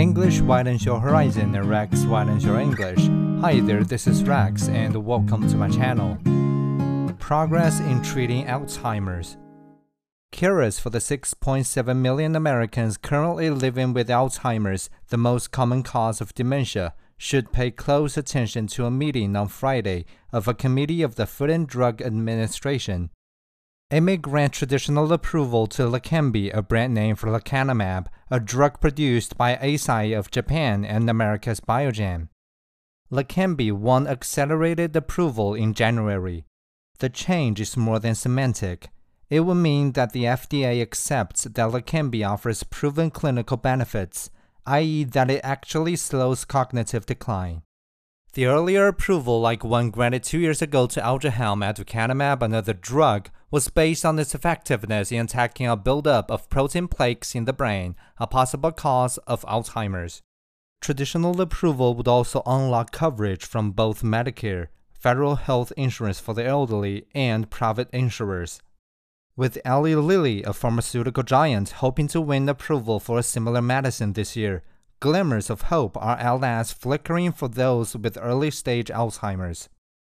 English widens your horizon and Rex widens your English. Hi there, this is Rex and welcome to my channel. Progress in treating Alzheimer's. Cures for the 6.7 million Americans currently living with Alzheimer's, the most common cause of dementia, should pay close attention to a meeting on Friday of a committee of the Food and Drug Administration. It may grant traditional approval to Leqembi, a brand name for lecanemab, a drug produced by Eisai of Japan and America's Biogen. Leqembi won accelerated approval in January. The change is more than semantic. It would mean that the FDA accepts that Leqembi offers proven clinical benefits, i.e., that it actually slows cognitive decline. The earlier approval, like one granted two years ago to Aduhelm, aducanumab, another drug, was based on its effectiveness in attacking a buildup of protein plaques in the brain, a possible cause of Alzheimer's. Traditional approval would also unlock coverage from both Medicare, federal health insurance for the elderly, and private insurers. With Eli Lilly, a pharmaceutical giant, hoping to win approval for a similar medicine this year, glimmers of hope are at last flickering for those with early stage Alzheimer's.